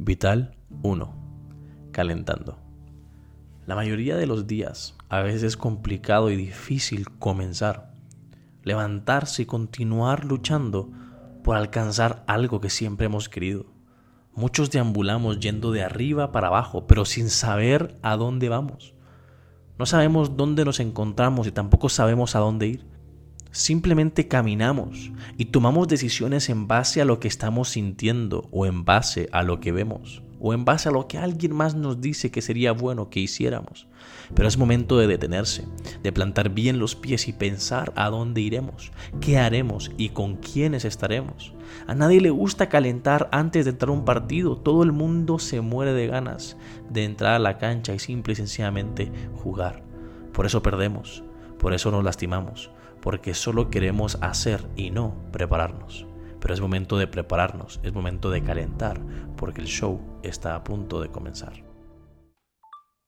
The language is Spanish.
Vital 1. Calentando. La mayoría de los días a veces es complicado y difícil comenzar, levantarse y continuar luchando por alcanzar algo que siempre hemos querido. Muchos deambulamos yendo de arriba para abajo, pero sin saber a dónde vamos. No sabemos dónde nos encontramos y tampoco sabemos a dónde ir. Simplemente caminamos y tomamos decisiones en base a lo que estamos sintiendo o en base a lo que vemos o en base a lo que alguien más nos dice que sería bueno que hiciéramos. Pero es momento de detenerse, de plantar bien los pies y pensar a dónde iremos, qué haremos y con quiénes estaremos. A nadie le gusta calentar antes de entrar a un partido, todo el mundo se muere de ganas de entrar a la cancha y simple y sencillamente jugar. Por eso perdemos, por eso nos lastimamos, porque solo queremos hacer y no prepararnos. Pero es momento de prepararnos, es momento de calentar, porque el show está a punto de comenzar.